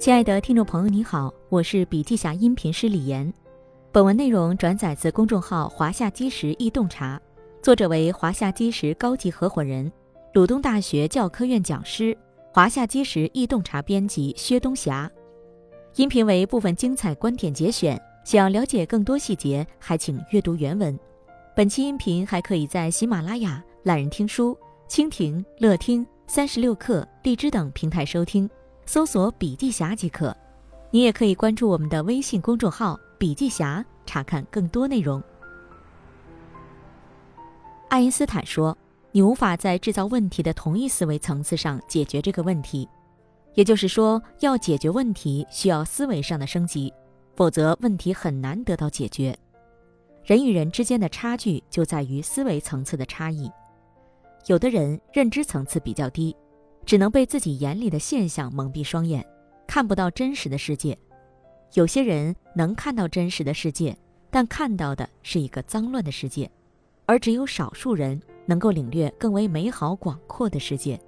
亲爱的听众朋友，你好，我是笔记侠音频师李岩。本文内容转载自公众号“华夏基石易洞察”，作者为华夏基石高级合伙人、鲁东大学教科院讲师、华夏基石易洞察编辑薛东霞。音频为部分精彩观点节选，想了解更多细节，还请阅读原文。本期音频还可以在喜马拉雅、懒人听书、蜻蜓、乐听、三十六课、荔枝等平台收听，搜索“笔记侠”即可。你也可以关注我们的微信公众号。笔记侠查看更多内容。爱因斯坦说：“你无法在制造问题的同一思维层次上解决这个问题，也就是说，要解决问题需要思维上的升级，否则问题很难得到解决。人与人之间的差距就在于思维层次的差异。有的人认知层次比较低，只能被自己眼里的现象蒙蔽双眼，看不到真实的世界。”有些人能看到真实的世界，但看到的是一个脏乱的世界，而只有少数人能够领略更为美好广阔的世界。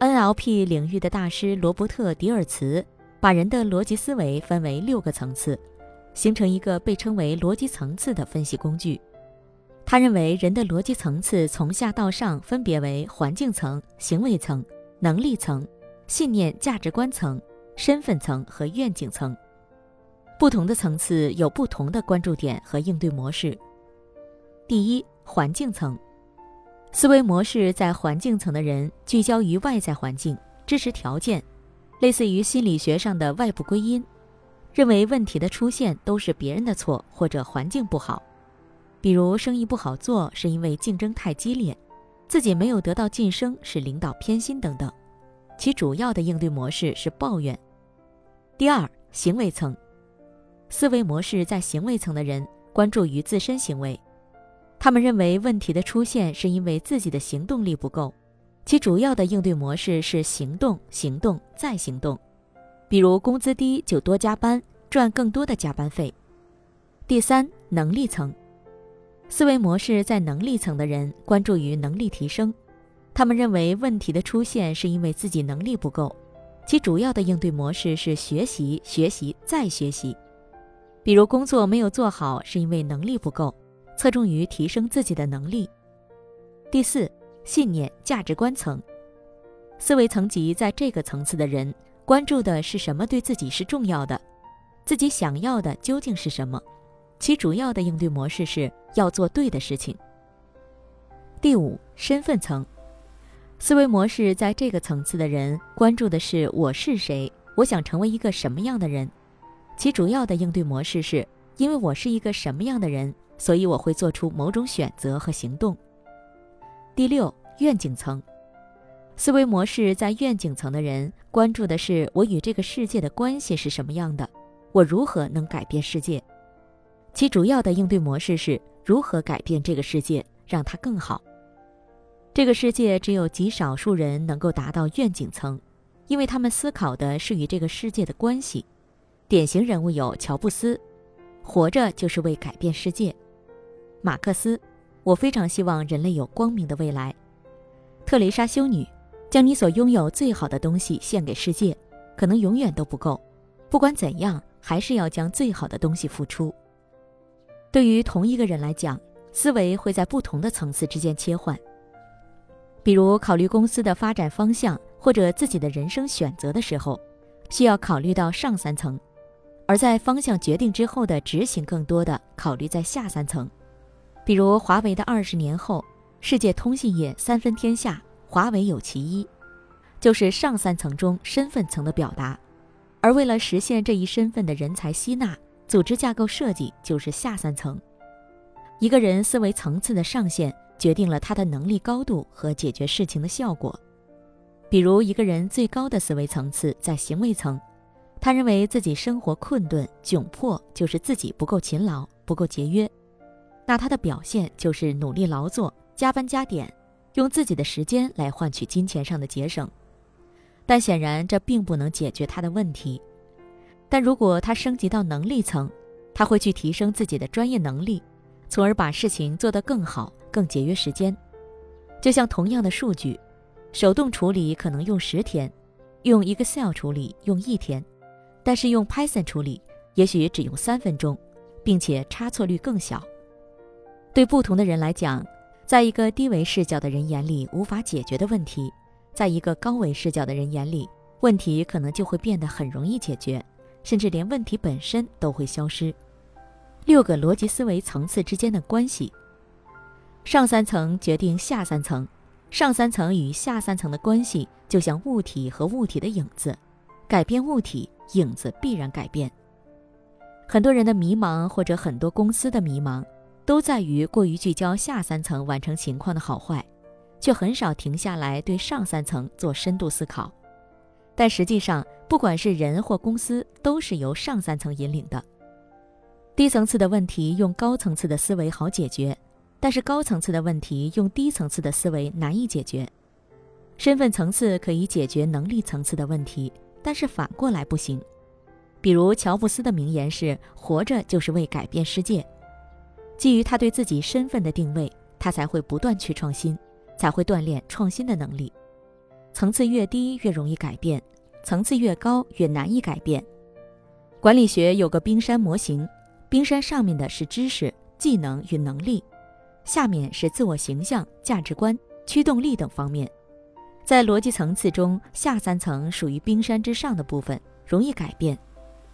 NLP 领域的大师罗伯特·迪尔茨把人的逻辑思维分为六个层次，形成一个被称为逻辑层次的分析工具。他认为人的逻辑层次从下到上分别为环境层、行为层、能力层、信念价值观层、身份层和愿景层。不同的层次有不同的关注点和应对模式。第一，环境层，思维模式在环境层的人聚焦于外在环境、支持条件，类似于心理学上的外部归因，认为问题的出现都是别人的错或者环境不好，比如生意不好做是因为竞争太激烈，自己没有得到晋升是领导偏心等等，其主要的应对模式是抱怨。第二，行为层。思维模式在行为层的人关注于自身行为，他们认为问题的出现是因为自己的行动力不够，其主要的应对模式是行动、行动再行动，比如工资低就多加班，赚更多的加班费。第三，能力层，思维模式在能力层的人关注于能力提升，他们认为问题的出现是因为自己能力不够，其主要的应对模式是学习、学习再学习。比如工作没有做好，是因为能力不够，侧重于提升自己的能力。第四，信念价值观层，思维层级在这个层次的人关注的是什么对自己是重要的，自己想要的究竟是什么，其主要的应对模式是要做对的事情。第五，身份层，思维模式在这个层次的人关注的是我是谁，我想成为一个什么样的人。其主要的应对模式是，因为我是一个什么样的人，所以我会做出某种选择和行动。第六，愿景层，思维模式在愿景层的人关注的是我与这个世界的关系是什么样的，我如何能改变世界。其主要的应对模式是如何改变这个世界，让它更好。这个世界只有极少数人能够达到愿景层，因为他们思考的是与这个世界的关系。典型人物有乔布斯，活着就是为改变世界；马克思，我非常希望人类有光明的未来；特蕾莎修女，将你所拥有最好的东西献给世界，可能永远都不够，不管怎样，还是要将最好的东西付出。对于同一个人来讲，思维会在不同的层次之间切换，比如考虑公司的发展方向或者自己的人生选择的时候，需要考虑到上三层。而在方向决定之后的执行，更多的考虑在下三层，比如华为的二十年后，世界通信业三分天下，华为有其一，就是上三层中身份层的表达。而为了实现这一身份的人才吸纳，组织架构设计就是下三层。一个人思维层次的上限，决定了他的能力高度和解决事情的效果。比如一个人最高的思维层次在行为层。他认为自己生活困顿窘迫，就是自己不够勤劳、不够节约。那他的表现就是努力劳作、加班加点，用自己的时间来换取金钱上的节省。但显然这并不能解决他的问题。但如果他升级到能力层，他会去提升自己的专业能力，从而把事情做得更好、更节约时间。就像同样的数据，手动处理可能用十天。用 Excel 处理用一天，但是用 Python 处理也许只用三分钟，并且差错率更小。对不同的人来讲，在一个低维视角的人眼里无法解决的问题，在一个高维视角的人眼里，问题可能就会变得很容易解决，甚至连问题本身都会消失。六个逻辑思维层次之间的关系，上三层决定下三层。上三层与下三层的关系，就像物体和物体的影子，改变物体，影子必然改变。很多人的迷茫，或者很多公司的迷茫，都在于过于聚焦下三层完成情况的好坏，却很少停下来对上三层做深度思考。但实际上，不管是人或公司，都是由上三层引领的。低层次的问题，用高层次的思维好解决。但是高层次的问题用低层次的思维难以解决，身份层次可以解决能力层次的问题，但是反过来不行。比如乔布斯的名言是“活着就是为改变世界”，基于他对自己身份的定位，他才会不断去创新，才会锻炼创新的能力。层次越低越容易改变，层次越高越难以改变。管理学有个冰山模型，冰山上面的是知识、技能与能力。下面是自我形象、价值观、驱动力等方面，在逻辑层次中，下三层属于冰山之上的部分，容易改变；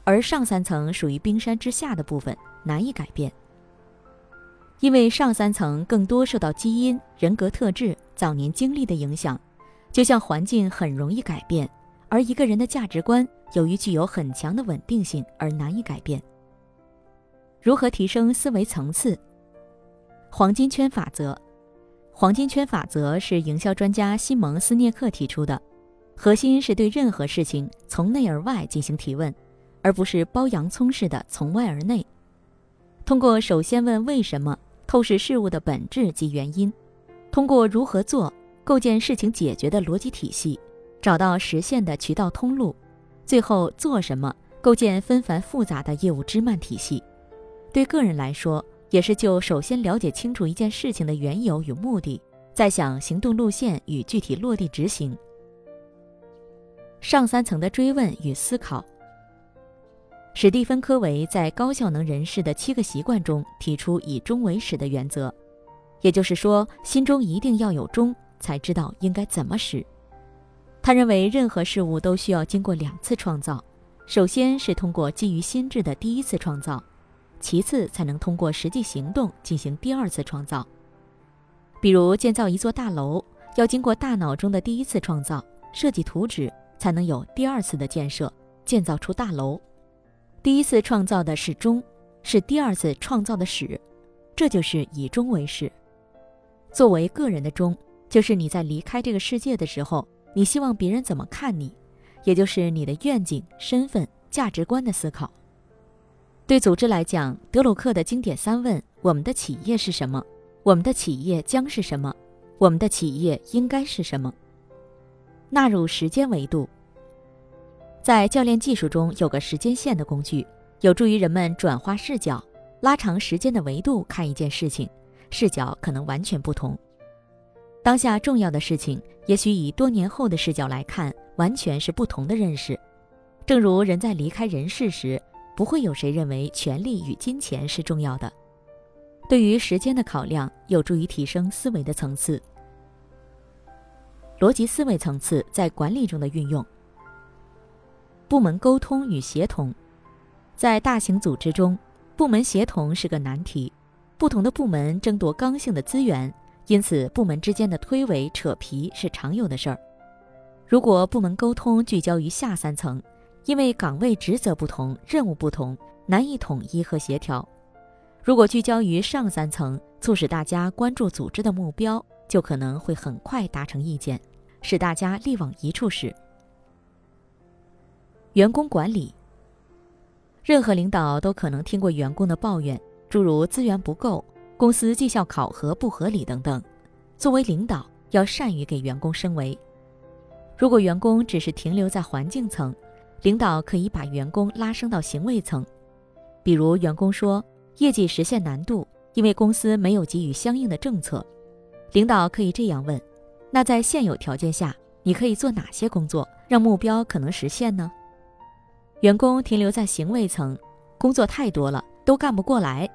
而上三层属于冰山之下的部分，难以改变。因为上三层更多受到基因、人格特质、早年经历的影响，就像环境很容易改变，而一个人的价值观由于具有很强的稳定性而难以改变。如何提升思维层次？黄金圈法则，黄金圈法则是营销专家西蒙斯涅克提出的，核心是对任何事情从内而外进行提问，而不是剥洋葱似的从外而内。通过首先问为什么，透视事物的本质及原因；通过如何做，构建事情解决的逻辑体系，找到实现的渠道通路；最后做什么，构建纷繁复杂的业务枝蔓体系。对个人来说，也是就首先了解清楚一件事情的缘由与目的，再想行动路线与具体落地执行。上三层的追问与思考。史蒂芬·科维在《高效能人士的七个习惯》中提出以终为始的原则，也就是说，心中一定要有终，才知道应该怎么使。他认为，任何事物都需要经过两次创造，首先是通过基于心智的第一次创造。其次，才能通过实际行动进行第二次创造。比如建造一座大楼，要经过大脑中的第一次创造，设计图纸，才能有第二次的建设，建造出大楼。第一次创造的是终，是第二次创造的始，这就是以终为始。作为个人的终，就是你在离开这个世界的时候，你希望别人怎么看你，也就是你的愿景、身份、价值观的思考。对组织来讲，德鲁克的经典三问：我们的企业是什么？我们的企业将是什么？我们的企业应该是什么？纳入时间维度。在教练技术中有个时间线的工具，有助于人们转化视角，拉长时间的维度看一件事情，视角可能完全不同。当下重要的事情，也许以多年后的视角来看，完全是不同的认识。正如人在离开人世时。不会有谁认为权力与金钱是重要的。对于时间的考量，有助于提升思维的层次。逻辑思维层次在管理中的运用。部门沟通与协同，在大型组织中，部门协同是个难题。不同的部门争夺刚性的资源，因此部门之间的推诿扯皮是常有的事儿。如果部门沟通聚焦于下三层。因为岗位职责不同，任务不同，难以统一和协调。如果聚焦于上三层，促使大家关注组织的目标，就可能会很快达成意见，使大家力往一处使。员工管理，任何领导都可能听过员工的抱怨，诸如资源不够、公司绩效考核不合理等等。作为领导，要善于给员工升维。如果员工只是停留在环境层，领导可以把员工拉升到行为层，比如员工说业绩实现难度，因为公司没有给予相应的政策。领导可以这样问：那在现有条件下，你可以做哪些工作，让目标可能实现呢？员工停留在行为层，工作太多了，都干不过来。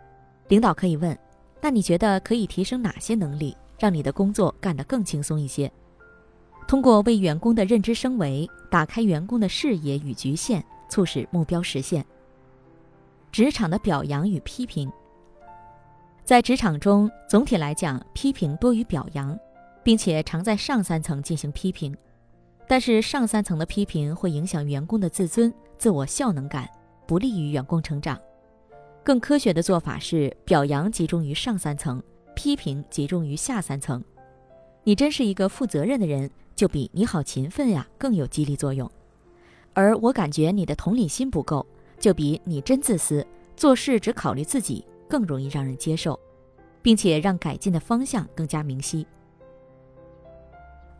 领导可以问：那你觉得可以提升哪些能力，让你的工作干得更轻松一些？通过为员工的认知升维，打开员工的视野与局限，促使目标实现。职场的表扬与批评，在职场中，总体来讲，批评多于表扬，并且常在上三层进行批评。但是上三层的批评会影响员工的自尊、自我效能感，不利于员工成长。更科学的做法是，表扬集中于上三层，批评集中于下三层。你真是一个负责任的人，就比你好勤奋呀更有激励作用。而我感觉你的同理心不够，就比你真自私，做事只考虑自己更容易让人接受，并且让改进的方向更加明晰。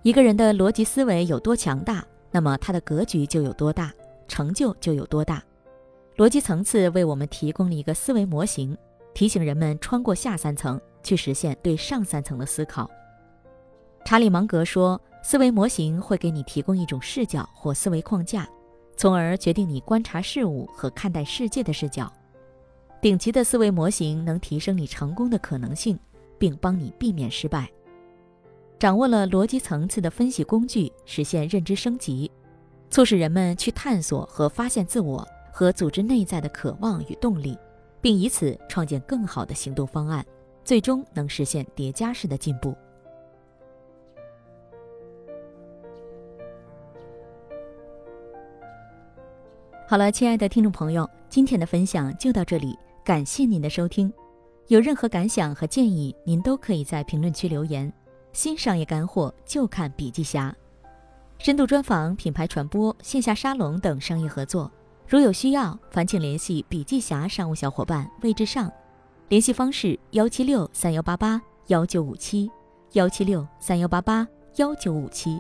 一个人的逻辑思维有多强大，那么他的格局就有多大，成就就有多大。逻辑层次为我们提供了一个思维模型，提醒人们穿过下三层去实现对上三层的思考。查理芒格说，思维模型会给你提供一种视角或思维框架，从而决定你观察事物和看待世界的视角。顶级的思维模型能提升你成功的可能性，并帮你避免失败。掌握了逻辑层次的分析工具，实现认知升级，促使人们去探索和发现自我和组织内在的渴望与动力，并以此创建更好的行动方案，最终能实现叠加式的进步。好了，亲爱的听众朋友，今天的分享就到这里，感谢您的收听。有任何感想和建议，您都可以在评论区留言。新商业干货就看笔记侠，深度专访、品牌传播、线下沙龙等商业合作，如有需要，烦请联系笔记侠商务小伙伴魏志尚，联系方式：幺七六三幺八八幺九五七，幺七六三幺八八幺九五七。